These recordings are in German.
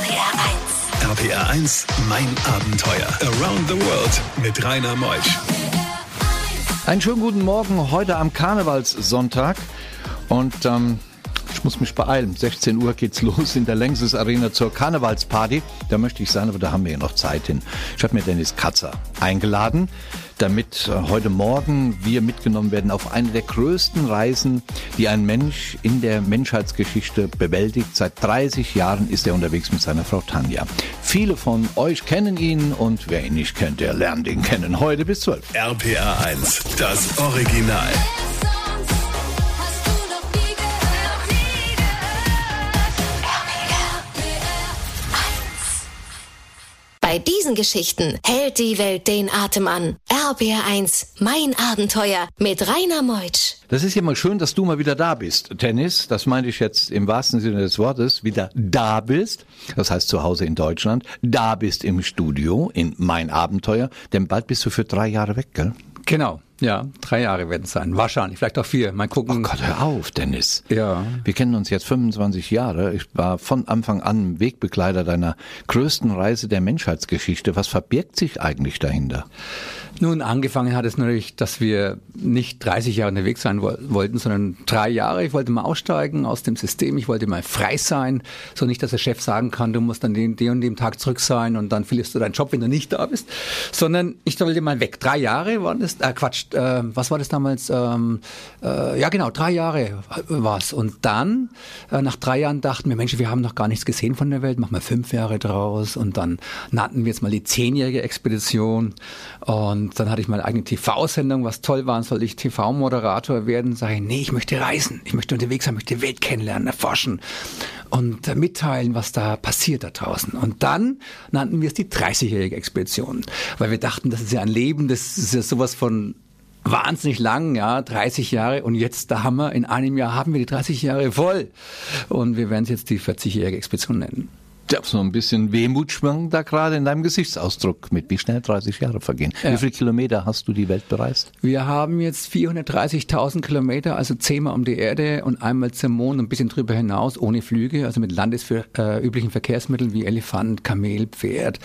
RPR 1. RPR 1, mein Abenteuer. Around the World mit Rainer Meusch. Einen schönen guten Morgen heute am Karnevalssonntag. Und ähm, ich muss mich beeilen. 16 Uhr geht's los in der Längses Arena zur Karnevalsparty. Da möchte ich sein, aber da haben wir ja noch Zeit hin. Ich habe mir Dennis Katzer eingeladen, damit heute Morgen wir mitgenommen werden auf eine der größten Reisen, die ein Mensch in der Menschheitsgeschichte bewältigt. Seit 30 Jahren ist er unterwegs mit seiner Frau Tanja. Viele von euch kennen ihn und wer ihn nicht kennt, der lernt ihn kennen. Heute bis 12. RPR 1, das Original. Bei diesen Geschichten hält die Welt den Atem an. RBR1, mein Abenteuer mit Rainer Meutsch. Das ist ja mal schön, dass du mal wieder da bist. Tennis, das meine ich jetzt im wahrsten Sinne des Wortes, wieder da bist. Das heißt zu Hause in Deutschland. Da bist im Studio in Mein Abenteuer. Denn bald bist du für drei Jahre weg, gell? Genau. Ja, drei Jahre werden es sein. Wahrscheinlich, vielleicht auch vier. Mal gucken. Oh Gott, hör auf, Dennis. Ja. Wir kennen uns jetzt 25 Jahre. Ich war von Anfang an Wegbegleiter deiner größten Reise der Menschheitsgeschichte. Was verbirgt sich eigentlich dahinter? Nun, angefangen hat es natürlich, dass wir nicht 30 Jahre unterwegs sein wollten, sondern drei Jahre. Ich wollte mal aussteigen aus dem System. Ich wollte mal frei sein. So nicht, dass der Chef sagen kann, du musst dann den, den und dem Tag zurück sein und dann verlierst du deinen Job, wenn du nicht da bist. Sondern ich wollte mal weg. Drei Jahre waren das, äh, Quatsch, äh, was war das damals? Ähm, äh, ja, genau, drei Jahre war's. Und dann, äh, nach drei Jahren dachten wir, Mensch, wir haben noch gar nichts gesehen von der Welt, machen wir fünf Jahre draus. Und dann nannten wir jetzt mal die zehnjährige Expedition. Und dann hatte ich meine eigene TV-Sendung, was toll war, sollte ich TV-Moderator werden. Sage ich, nee, ich möchte reisen, ich möchte unterwegs sein, möchte die Welt kennenlernen, erforschen und äh, mitteilen, was da passiert da draußen. Und dann nannten wir es die 30-jährige Expedition, weil wir dachten, das ist ja ein Leben, das ist ja sowas von wahnsinnig lang, ja, 30 Jahre und jetzt, da haben wir, in einem Jahr haben wir die 30 Jahre voll und wir werden es jetzt die 40-jährige Expedition nennen. Ja, so ein bisschen Wehmut schwang da gerade in deinem Gesichtsausdruck mit, wie schnell 30 Jahre vergehen. Ja. Wie viele Kilometer hast du die Welt bereist? Wir haben jetzt 430.000 Kilometer, also zehnmal um die Erde und einmal zum Mond, ein bisschen drüber hinaus, ohne Flüge, also mit landesüblichen äh, Verkehrsmitteln wie Elefant, Kamel, Pferd,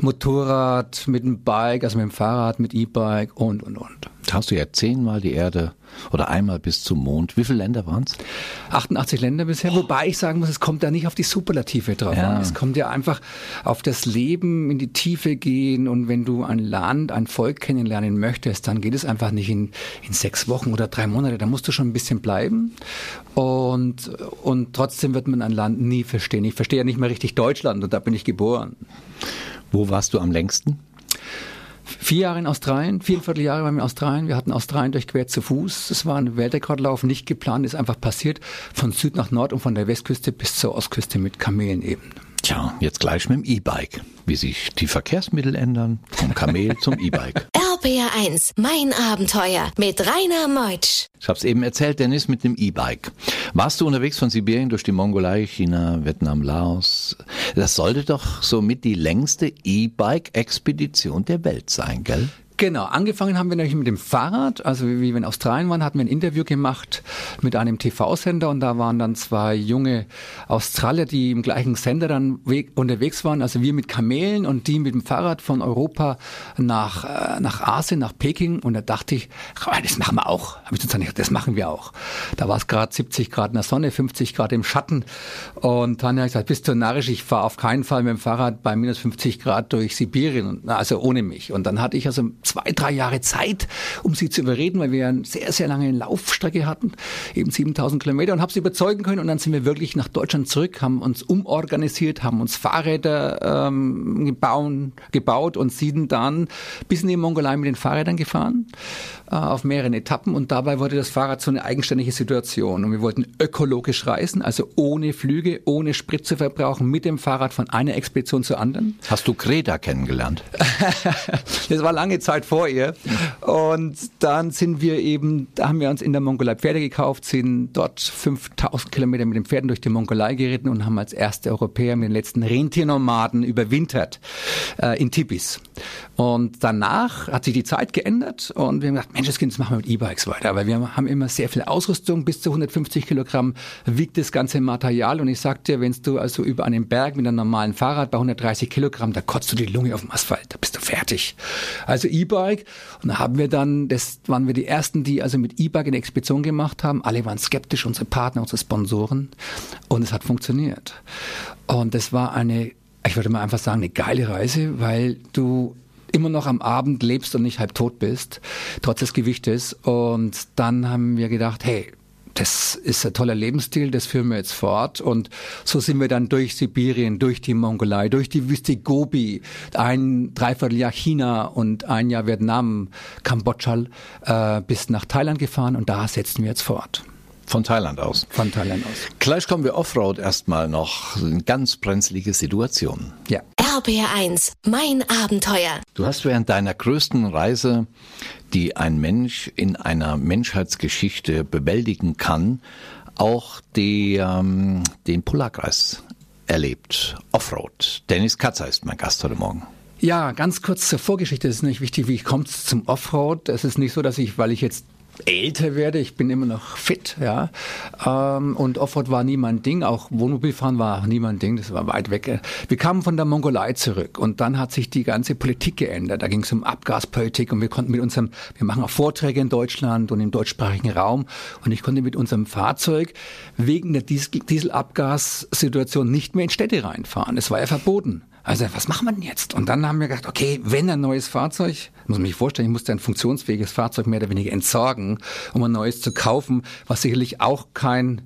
Motorrad, mit dem Bike, also mit dem Fahrrad, mit E-Bike und, und, und. Hast du ja zehnmal die Erde oder einmal bis zum Mond. Wie viele Länder waren es? 88 Länder bisher, wobei ich sagen muss, es kommt da nicht auf die Superlative drauf ja. an. Es kommt ja einfach auf das Leben in die Tiefe gehen und wenn du ein Land, ein Volk kennenlernen möchtest, dann geht es einfach nicht in, in sechs Wochen oder drei Monate. Da musst du schon ein bisschen bleiben und, und trotzdem wird man ein Land nie verstehen. Ich verstehe ja nicht mehr richtig Deutschland und da bin ich geboren. Wo warst du am längsten? Vier Jahre in Australien, viereinviertel Jahre waren wir in Australien. Wir hatten Australien durchquert zu Fuß. Das war ein Weltrekordlauf, nicht geplant, ist einfach passiert. Von Süd nach Nord und von der Westküste bis zur Ostküste mit Kamelen eben. Tja, jetzt gleich mit dem E-Bike. Wie sich die Verkehrsmittel ändern, vom Kamel zum E-Bike. RPR1, mein Abenteuer mit Rainer Meutsch. Ich habe es eben erzählt, Dennis, mit dem E-Bike. Warst du unterwegs von Sibirien durch die Mongolei, China, Vietnam, Laos? Das sollte doch somit die längste E-Bike-Expedition der Welt sein, gell? Genau, angefangen haben wir natürlich mit dem Fahrrad. Also wie wir in Australien waren, hatten wir ein Interview gemacht mit einem TV-Sender und da waren dann zwei junge Australier, die im gleichen Sender dann unterwegs waren. Also wir mit Kamelen und die mit dem Fahrrad von Europa nach, äh, nach Asien, nach Peking. Und da dachte ich, das machen wir auch. Hab ich gesagt, das machen wir auch. Da war es gerade 70 Grad in der Sonne, 50 Grad im Schatten. Und dann habe ich gesagt, bist du narrisch, ich fahre auf keinen Fall mit dem Fahrrad bei minus 50 Grad durch Sibirien, also ohne mich. Und dann hatte ich also zwei, drei Jahre Zeit, um sie zu überreden, weil wir eine sehr, sehr lange Laufstrecke hatten, eben 7000 Kilometer und habe sie überzeugen können und dann sind wir wirklich nach Deutschland zurück, haben uns umorganisiert, haben uns Fahrräder ähm, gebaut, gebaut und sind dann bis in die Mongolei mit den Fahrrädern gefahren äh, auf mehreren Etappen und dabei wurde das Fahrrad so eine eigenständige Situation und wir wollten ökologisch reisen, also ohne Flüge, ohne Sprit zu verbrauchen, mit dem Fahrrad von einer Expedition zur anderen. Hast du Kreta kennengelernt? das war lange Zeit weit vor ihr. Und dann sind wir eben, da haben wir uns in der Mongolei Pferde gekauft, sind dort 5000 Kilometer mit den Pferden durch die Mongolei geritten und haben als erste Europäer mit den letzten Rentiernomaden überwintert äh, in Tibis. Und danach hat sich die Zeit geändert und wir haben gedacht, Mensch, das machen wir mit E-Bikes weiter. weil wir haben immer sehr viel Ausrüstung, bis zu 150 Kilogramm wiegt das ganze Material. Und ich sag dir, wenn du also über einen Berg mit einem normalen Fahrrad bei 130 Kilogramm, da kotzt du die Lunge auf dem Asphalt, da bist du fertig. Also E-Bike. Und da haben wir dann, das waren wir die ersten, die also mit E-Bike eine Expedition gemacht haben. Alle waren skeptisch, unsere Partner, unsere Sponsoren. Und es hat funktioniert. Und das war eine, ich würde mal einfach sagen, eine geile Reise, weil du immer noch am Abend lebst und nicht halb tot bist, trotz des Gewichtes. Und dann haben wir gedacht, hey, das ist ein toller Lebensstil, das führen wir jetzt fort. Und so sind wir dann durch Sibirien, durch die Mongolei, durch die Wüste Gobi, ein Dreivierteljahr China und ein Jahr Vietnam, Kambodscha, äh, bis nach Thailand gefahren und da setzen wir jetzt fort. Von Thailand aus. Von Thailand aus. Gleich kommen wir Offroad erstmal noch. Eine ganz brenzlige Situation. Ja. RBR1, mein Abenteuer. Du hast während deiner größten Reise, die ein Mensch in einer Menschheitsgeschichte bewältigen kann, auch die, ähm, den Polarkreis erlebt. Offroad. Dennis Katzer ist mein Gast heute Morgen. Ja, ganz kurz zur Vorgeschichte. Es ist nicht wichtig, wie ich komme zum Offroad. Es ist nicht so, dass ich, weil ich jetzt älter werde, ich bin immer noch fit, ja. Ähm, und Offroad war nie mein Ding, auch Wohnmobilfahren war nie mein Ding, das war weit weg. Wir kamen von der Mongolei zurück und dann hat sich die ganze Politik geändert. Da ging es um Abgaspolitik und wir konnten mit unserem, wir machen auch Vorträge in Deutschland und im deutschsprachigen Raum und ich konnte mit unserem Fahrzeug wegen der Dieselabgassituation nicht mehr in Städte reinfahren. Es war ja verboten. Also was machen wir denn jetzt? Und dann haben wir gedacht, okay, wenn ein neues Fahrzeug, muss man sich vorstellen, ich musste ein funktionsfähiges Fahrzeug mehr oder weniger entsorgen, um ein neues zu kaufen, was sicherlich auch kein,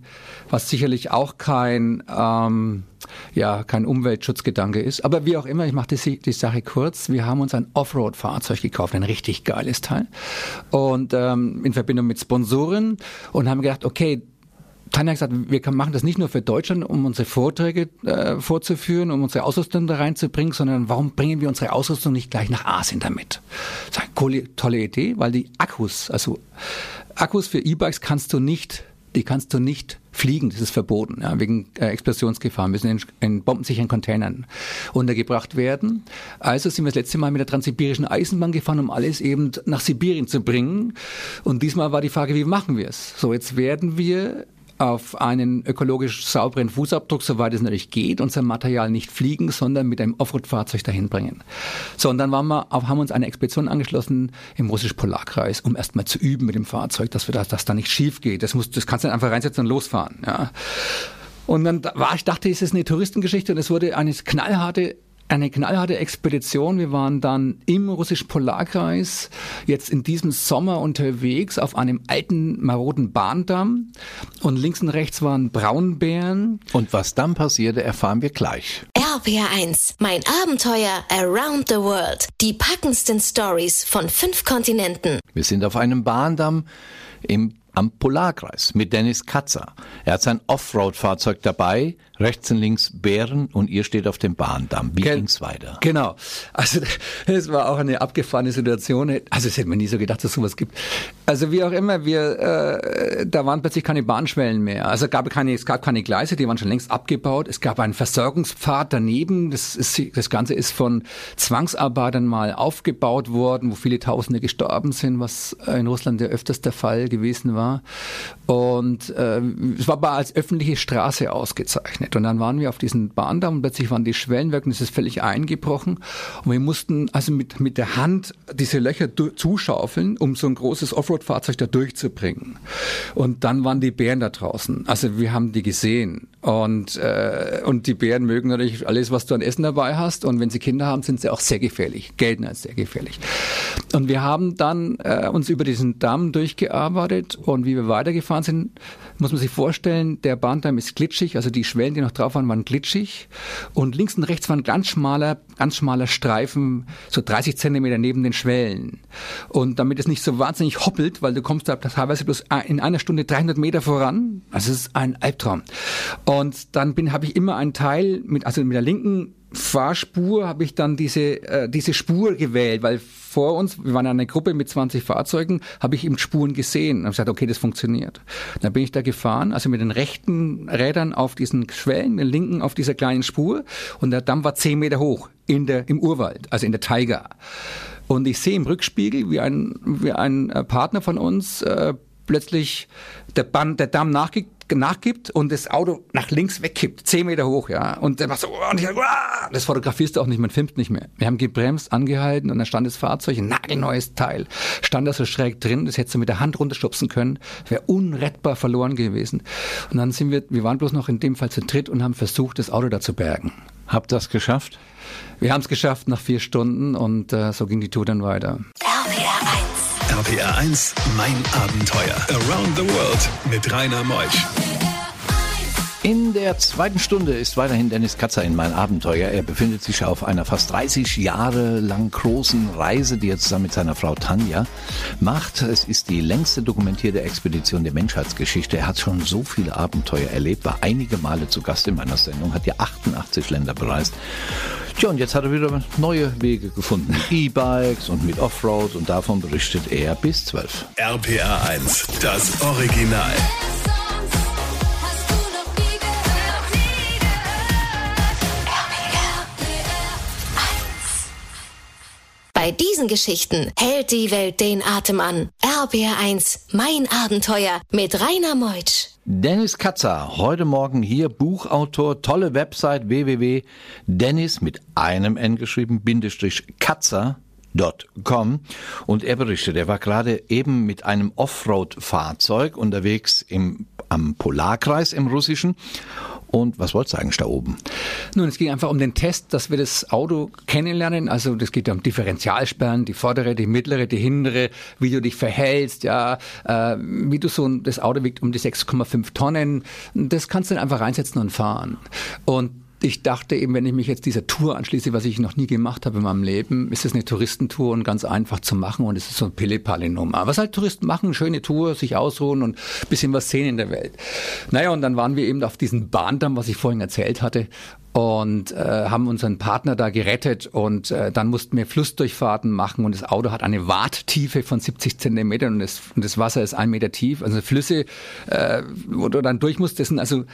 was sicherlich auch kein, ähm, ja, kein Umweltschutzgedanke ist. Aber wie auch immer, ich mache die, die Sache kurz. Wir haben uns ein Offroad-Fahrzeug gekauft, ein richtig geiles Teil. Und ähm, in Verbindung mit Sponsoren und haben gedacht, okay, Tanja hat gesagt, wir machen das nicht nur für Deutschland, um unsere Vorträge äh, vorzuführen, um unsere Ausrüstung da reinzubringen, sondern warum bringen wir unsere Ausrüstung nicht gleich nach Asien damit? Das ist eine tolle Idee, weil die Akkus, also Akkus für E-Bikes kannst du nicht, die kannst du nicht fliegen, das ist verboten, ja, wegen äh, Explosionsgefahr, müssen in, in bombensicheren Containern untergebracht werden. Also sind wir das letzte Mal mit der transsibirischen Eisenbahn gefahren, um alles eben nach Sibirien zu bringen. Und diesmal war die Frage, wie machen wir es? So, jetzt werden wir auf einen ökologisch sauberen Fußabdruck, soweit es natürlich geht, unser Material nicht fliegen, sondern mit einem Offroad-Fahrzeug dahin bringen. So, und dann waren wir, haben uns eine Expedition angeschlossen im russischen Polarkreis, um erstmal zu üben mit dem Fahrzeug, dass wir das, dass da nicht schief geht. Das muss, das kannst du einfach reinsetzen und losfahren, ja. Und dann war ich dachte, es ist eine Touristengeschichte und es wurde eine knallharte eine knallharte Expedition. Wir waren dann im russischen Polarkreis, jetzt in diesem Sommer unterwegs auf einem alten, maroden Bahndamm. Und links und rechts waren Braunbären. Und was dann passierte, erfahren wir gleich. RPR1, mein Abenteuer Around the World. Die packendsten Stories von fünf Kontinenten. Wir sind auf einem Bahndamm im am Polarkreis mit Dennis Katzer. Er hat sein Offroad-Fahrzeug dabei, rechts und links Bären und ihr steht auf dem Bahndamm. Wie Gen ging's weiter? Genau. Also es war auch eine abgefahrene Situation. Also es hätte man nie so gedacht, dass es sowas gibt. Also wie auch immer, wir äh, da waren plötzlich keine Bahnschwellen mehr. Also es gab keine, es gab keine Gleise, die waren schon längst abgebaut. Es gab einen Versorgungspfad daneben. Das, ist, das Ganze ist von Zwangsarbeitern mal aufgebaut worden, wo viele Tausende gestorben sind, was in Russland ja öfters der Fall gewesen war. war. Und äh, es war aber als öffentliche Straße ausgezeichnet. Und dann waren wir auf diesen Bahndamm und plötzlich waren die Schwellenwerke und es ist völlig eingebrochen. Und wir mussten also mit, mit der Hand diese Löcher zuschaufeln, um so ein großes Offroad-Fahrzeug da durchzubringen. Und dann waren die Bären da draußen. Also wir haben die gesehen. Und, äh, und die Bären mögen natürlich alles, was du an Essen dabei hast. Und wenn sie Kinder haben, sind sie auch sehr gefährlich, gelten als sehr gefährlich. Und wir haben dann äh, uns über diesen Damm durchgearbeitet und wie wir weitergefahren sind, muss man sich vorstellen, der Bahndamm ist glitschig, also die Schwellen, die noch drauf waren, waren glitschig. Und links und rechts war ein ganz schmaler, ganz schmaler Streifen, so 30 Zentimeter neben den Schwellen. Und damit es nicht so wahnsinnig hoppelt, weil du kommst da teilweise bloß in einer Stunde 300 Meter voran, also es ist ein Albtraum. Und dann habe ich immer einen Teil mit also mit der linken Fahrspur habe ich dann diese, äh, diese Spur gewählt, weil vor uns, wir waren eine Gruppe mit 20 Fahrzeugen, habe ich eben Spuren gesehen und gesagt, okay, das funktioniert. Dann bin ich da gefahren, also mit den rechten Rädern auf diesen Schwellen, mit den linken auf dieser kleinen Spur und der Damm war 10 Meter hoch in der, im Urwald, also in der Taiga. Und ich sehe im Rückspiegel, wie ein, wie ein äh, Partner von uns äh, plötzlich der, Band, der Damm nachge nachgibt und das Auto nach links wegkippt, zehn Meter hoch, ja. Und der macht so, und ich, ah, das fotografierst du auch nicht, man filmt nicht mehr. Wir haben gebremst, angehalten und dann stand das Fahrzeug, ein nagelneues Teil, stand da so schräg drin, das hättest du mit der Hand runterstupsen können, wäre unrettbar verloren gewesen. Und dann sind wir, wir waren bloß noch in dem Fall zu dritt und haben versucht, das Auto da zu bergen. Habt das geschafft? Wir haben es geschafft nach vier Stunden und äh, so ging die Tour dann weiter. RPR 1. RPR 1, mein Abenteuer. Around the World mit Rainer Meusch. In der zweiten Stunde ist weiterhin Dennis Katzer in mein Abenteuer. Er befindet sich auf einer fast 30 Jahre lang großen Reise, die er zusammen mit seiner Frau Tanja macht. Es ist die längste dokumentierte Expedition der Menschheitsgeschichte. Er hat schon so viele Abenteuer erlebt, war einige Male zu Gast in meiner Sendung, hat ja 88 Länder bereist. Tja, und jetzt hat er wieder neue Wege gefunden. E-Bikes und mit Offroad und davon berichtet er bis 12. RPR 1, das Original. Bei diesen Geschichten hält die Welt den Atem an. RBR1, mein Abenteuer mit Rainer Meutsch. Dennis Katzer, heute Morgen hier Buchautor, tolle Website www.dennis mit einem N geschrieben, Bindestrich Katzer.com und er berichtet, er war gerade eben mit einem Offroad-Fahrzeug unterwegs im, am Polarkreis im Russischen und was wolltest du eigentlich da oben? Nun, es ging einfach um den Test, dass wir das Auto kennenlernen. Also das geht ja um Differentialsperren, die vordere, die mittlere, die hintere, wie du dich verhältst, ja, äh, wie du so das Auto wiegt um die 6,5 Tonnen. Das kannst du dann einfach reinsetzen und fahren. Und ich dachte eben, wenn ich mich jetzt dieser Tour anschließe, was ich noch nie gemacht habe in meinem Leben, ist es eine Touristentour und ganz einfach zu machen und es ist so ein Pille-Palle-Nummer. Was halt Touristen machen, schöne Tour, sich ausruhen und bisschen was sehen in der Welt. Naja, und dann waren wir eben auf diesen Bahndamm, was ich vorhin erzählt hatte und äh, haben unseren Partner da gerettet und äh, dann mussten wir Flussdurchfahrten machen und das Auto hat eine Warttiefe von 70 Zentimetern und das, und das Wasser ist ein Meter tief. Also Flüsse, äh, wo du dann durch musst, das sind also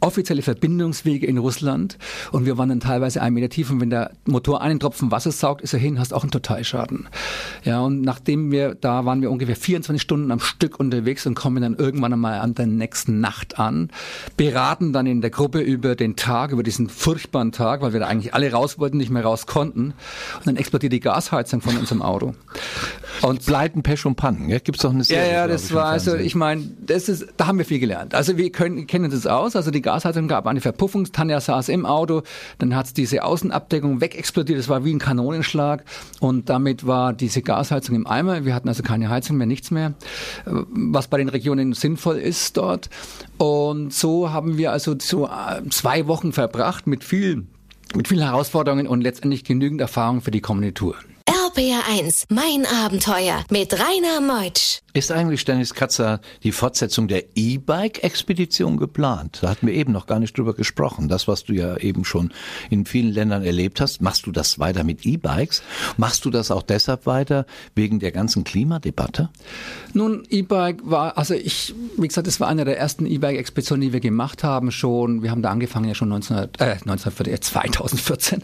offizielle Verbindungswege in Russland und wir waren dann teilweise ein Meter tief und wenn der Motor einen Tropfen Wasser saugt, ist er hin, hast auch einen Totalschaden. Ja, und nachdem wir, da waren wir ungefähr 24 Stunden am Stück unterwegs und kommen dann irgendwann einmal an der nächsten Nacht an, beraten dann in der Gruppe über den Tag, über diesen furchtbaren Tag, weil wir da eigentlich alle raus wollten, nicht mehr raus konnten. Und dann explodiert die Gasheizung von unserem Auto. Und Pleiten, Pech und Pannen, ja? Gibt's doch eine Serie. Ja, ja, das war, also ich meine, das ist, da haben wir viel gelernt. Also wir können, kennen das aus, also die Gasheizung gab eine Verpuffung, Tanja saß im Auto, dann hat's diese Außenabdeckung wegexplodiert, das war wie ein Kanonenschlag und damit war diese Gasheizung im Eimer, wir hatten also keine Heizung mehr, nichts mehr, was bei den Regionen sinnvoll ist dort und so haben wir also so äh, zwei Wochen verbracht mit viel mit vielen Herausforderungen und letztendlich genügend Erfahrung für die kommende Tour. RPR1, mein Abenteuer mit Rainer Meutsch. Ist eigentlich, Dennis Katzer, die Fortsetzung der E-Bike-Expedition geplant? Da hatten wir eben noch gar nicht drüber gesprochen. Das, was du ja eben schon in vielen Ländern erlebt hast, machst du das weiter mit E-Bikes? Machst du das auch deshalb weiter, wegen der ganzen Klimadebatte? Nun, E-Bike war, also ich, wie gesagt, das war eine der ersten E-Bike-Expeditionen, die wir gemacht haben schon. Wir haben da angefangen ja schon 19, äh, 19, 2014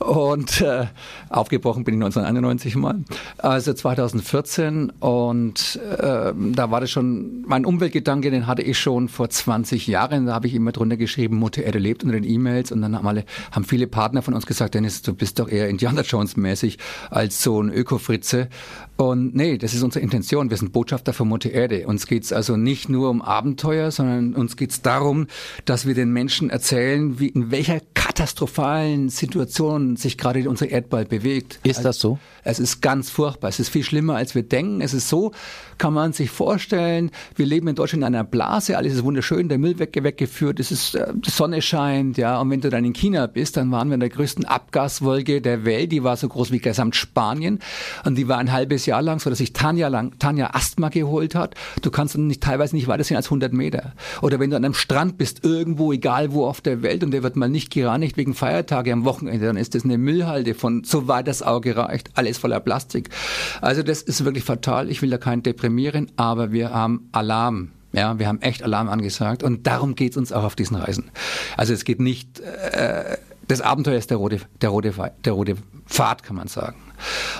und äh, aufgebrochen bin ich 1991 mal. Also 2014 und äh, da war das schon, mein Umweltgedanke, den hatte ich schon vor 20 Jahren. Da habe ich immer drunter geschrieben, Mutter Erde lebt unter den E-Mails. Und dann haben, alle, haben viele Partner von uns gesagt, Dennis, du bist doch eher Indiana Jones mäßig als so ein Ökofritze. Und nee, das ist unsere Intention. Wir sind Botschafter für Mutter Erde. Uns geht's also nicht nur um Abenteuer, sondern uns geht's darum, dass wir den Menschen erzählen, wie in welcher katastrophalen Situation sich gerade unser Erdball bewegt. Ist das so? Es ist ganz furchtbar. Es ist viel schlimmer, als wir denken. Es ist so, kann man sich vorstellen, wir leben in Deutschland in einer Blase, alles ist wunderschön, der Müll weg, weggeführt, es ist, äh, die Sonne scheint, ja, und wenn du dann in China bist, dann waren wir in der größten Abgaswolke der Welt, die war so groß wie gesamt Spanien und die war ein halbes Jahr lang, so dass sich Tanja lang, Tanja Asthma geholt hat. Du kannst dann nicht, teilweise nicht weiter sehen als 100 Meter. Oder wenn du an einem Strand bist, irgendwo, egal wo auf der Welt, und der wird mal nicht gereinigt wegen Feiertage am Wochenende, dann ist das eine Müllhalde von so weit das Auge reicht, alles voller Plastik. Also das ist wirklich fatal. Ich will da keinen deprimieren, aber wir haben Alarm. Ja, wir haben echt Alarm angesagt und darum geht es uns auch auf diesen Reisen. Also es geht nicht, äh, das Abenteuer ist der rote, der, rote, der rote Pfad, kann man sagen.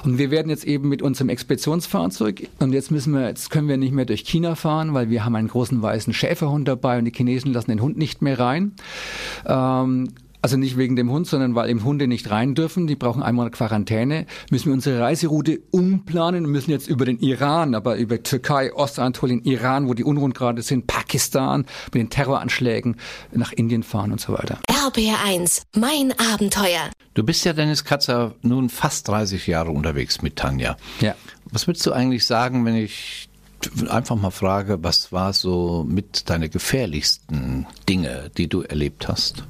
Und wir werden jetzt eben mit unserem Expeditionsfahrzeug, und jetzt müssen wir, jetzt können wir nicht mehr durch China fahren, weil wir haben einen großen weißen Schäferhund dabei und die Chinesen lassen den Hund nicht mehr rein. Ähm, also nicht wegen dem Hund, sondern weil eben Hunde nicht rein dürfen. Die brauchen einmal Quarantäne. Müssen wir unsere Reiseroute umplanen und müssen jetzt über den Iran, aber über Türkei, Ostanatolien, Iran, wo die Unruhen gerade sind, Pakistan, mit den Terroranschlägen nach Indien fahren und so weiter. RBR1, mein Abenteuer. Du bist ja, Dennis Katzer, nun fast 30 Jahre unterwegs mit Tanja. Ja. Was würdest du eigentlich sagen, wenn ich einfach mal frage, was war so mit deine gefährlichsten Dinge, die du erlebt hast?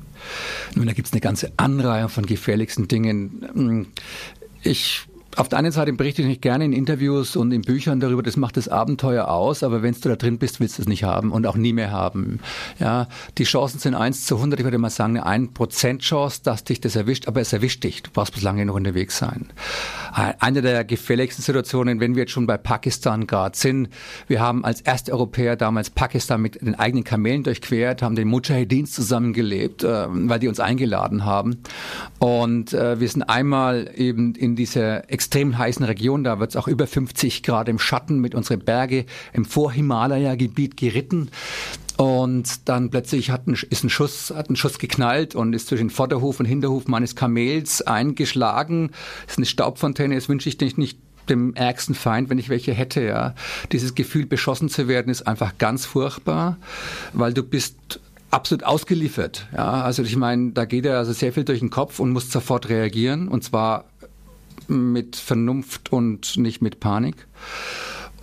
Nun, da gibt es eine ganze Anreihe von gefährlichsten Dingen. Ich auf der einen Seite berichte ich nicht gerne in Interviews und in Büchern darüber, das macht das Abenteuer aus, aber wenn du da drin bist, willst du es nicht haben und auch nie mehr haben. Ja, die Chancen sind 1 zu 100, ich würde mal sagen, eine 1% Chance, dass dich das erwischt, aber es erwischt dich. Du brauchst bis lange noch unterwegs sein. Eine der gefährlichsten Situationen, wenn wir jetzt schon bei Pakistan gerade sind, wir haben als erste Europäer damals Pakistan mit den eigenen Kamelen durchquert, haben den Mujahedins zusammengelebt, äh, weil die uns eingeladen haben. Und äh, wir sind einmal eben in dieser extrem heißen Region, da wird es auch über 50 Grad im Schatten mit unseren Berge im Vorhimalaya-Gebiet geritten. Und dann plötzlich hat ein, ist ein Schuss, hat ein Schuss geknallt und ist zwischen Vorderhof und Hinterhof meines Kamels eingeschlagen. Das ist eine Staubfontäne, das wünsche ich nicht, nicht dem ärgsten Feind, wenn ich welche hätte, ja. Dieses Gefühl, beschossen zu werden, ist einfach ganz furchtbar, weil du bist absolut ausgeliefert. Ja, also ich meine, da geht ja also sehr viel durch den Kopf und muss sofort reagieren und zwar mit Vernunft und nicht mit Panik.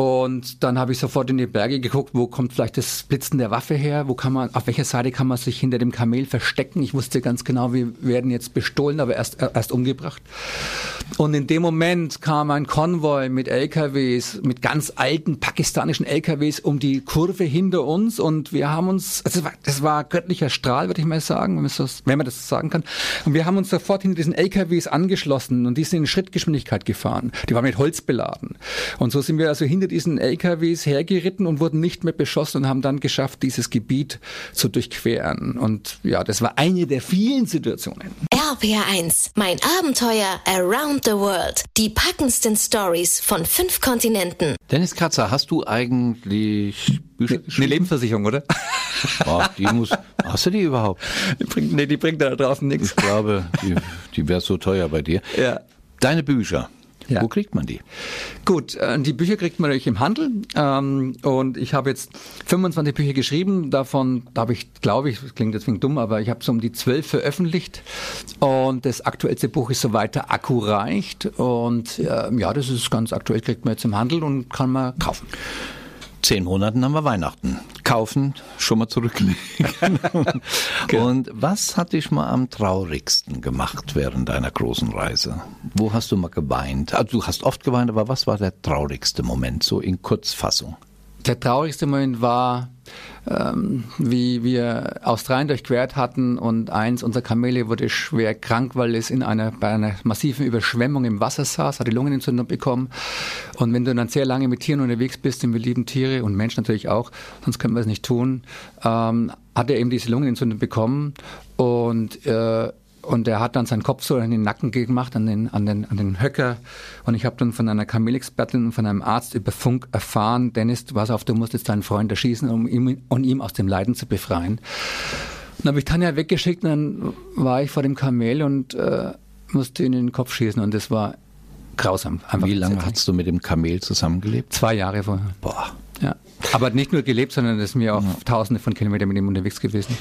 Und dann habe ich sofort in die Berge geguckt, wo kommt vielleicht das Blitzen der Waffe her, wo kann man, auf welcher Seite kann man sich hinter dem Kamel verstecken. Ich wusste ganz genau, wir werden jetzt bestohlen, aber erst, erst umgebracht. Und in dem Moment kam ein Konvoi mit LKWs, mit ganz alten pakistanischen LKWs um die Kurve hinter uns und wir haben uns, also das war, das war göttlicher Strahl, würde ich mal sagen, wenn man, das, wenn man das sagen kann. Und wir haben uns sofort hinter diesen LKWs angeschlossen und die sind in Schrittgeschwindigkeit gefahren. Die waren mit Holz beladen. Und so sind wir also hinter diesen LKWs hergeritten und wurden nicht mehr beschossen und haben dann geschafft, dieses Gebiet zu durchqueren. Und ja, das war eine der vielen Situationen. RPR1, mein Abenteuer around the world. Die packendsten Stories von fünf Kontinenten. Dennis Kratzer, hast du eigentlich Bücher ne, Eine Lebensversicherung, oder? Oh, die muss, hast du die überhaupt? Die bringt, nee, die bringt da draußen nichts. Ich glaube, die, die wäre so teuer bei dir. Ja. Deine Bücher, ja. Wo kriegt man die? Gut, äh, die Bücher kriegt man natürlich im Handel. Ähm, und ich habe jetzt 25 Bücher geschrieben. Davon da habe ich, glaube ich, das klingt deswegen dumm, aber ich habe so um die zwölf veröffentlicht. Und das aktuellste Buch ist so weiter Akku reicht. Und ja, das ist ganz aktuell, kriegt man jetzt im Handel und kann man kaufen zehn Monaten haben wir Weihnachten. Kaufen, schon mal zurücklegen. genau. Und was hat dich mal am traurigsten gemacht während deiner großen Reise? Wo hast du mal geweint? Also du hast oft geweint, aber was war der traurigste Moment, so in Kurzfassung? Der traurigste Moment war, ähm, wie wir Australien durchquert hatten und eins unserer Kamele wurde schwer krank, weil es in einer, bei einer massiven Überschwemmung im Wasser saß, hat die Lungenentzündung bekommen. Und wenn du dann sehr lange mit Tieren unterwegs bist, und wir lieben Tiere und Menschen natürlich auch, sonst können wir es nicht tun, ähm, hat er eben diese Lungenentzündung bekommen und äh, und er hat dann seinen Kopf so in den Nacken gemacht, an den, an den, an den Höcker. Und ich habe dann von einer Kamelexpertin und von einem Arzt über Funk erfahren, Dennis, du pass auf, du musst jetzt deinen Freund erschießen, um ihn, um ihn aus dem Leiden zu befreien. Dann habe ich Tanja weggeschickt und dann war ich vor dem Kamel und äh, musste ihn in den Kopf schießen. Und das war grausam. Wie lange hast du mit dem Kamel zusammengelebt? Zwei Jahre vorher. Boah. Ja. Aber nicht nur gelebt, sondern es ist mir auch ja. tausende von Kilometern mit ihm unterwegs gewesen.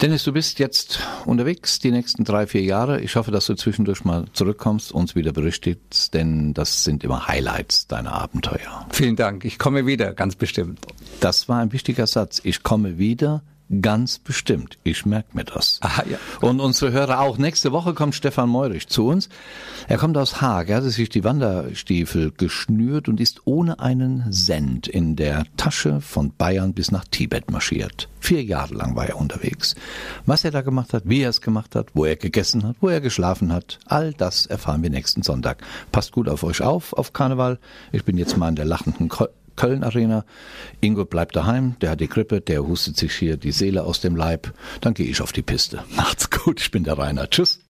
Dennis, du bist jetzt unterwegs die nächsten drei, vier Jahre. Ich hoffe, dass du zwischendurch mal zurückkommst, uns wieder berichtigst, denn das sind immer Highlights deiner Abenteuer. Vielen Dank. Ich komme wieder, ganz bestimmt. Das war ein wichtiger Satz. Ich komme wieder, Ganz bestimmt. Ich merke mir das. Aha, ja. Und unsere Hörer auch. Nächste Woche kommt Stefan Meurich zu uns. Er kommt aus Haag. Er hat sich die Wanderstiefel geschnürt und ist ohne einen Cent in der Tasche von Bayern bis nach Tibet marschiert. Vier Jahre lang war er unterwegs. Was er da gemacht hat, wie er es gemacht hat, wo er gegessen hat, wo er geschlafen hat, all das erfahren wir nächsten Sonntag. Passt gut auf euch auf, auf Karneval. Ich bin jetzt mal in der lachenden Köln Arena. Ingo bleibt daheim, der hat die Grippe, der hustet sich hier die Seele aus dem Leib. Dann gehe ich auf die Piste. Macht's gut, ich bin der Rainer. Tschüss.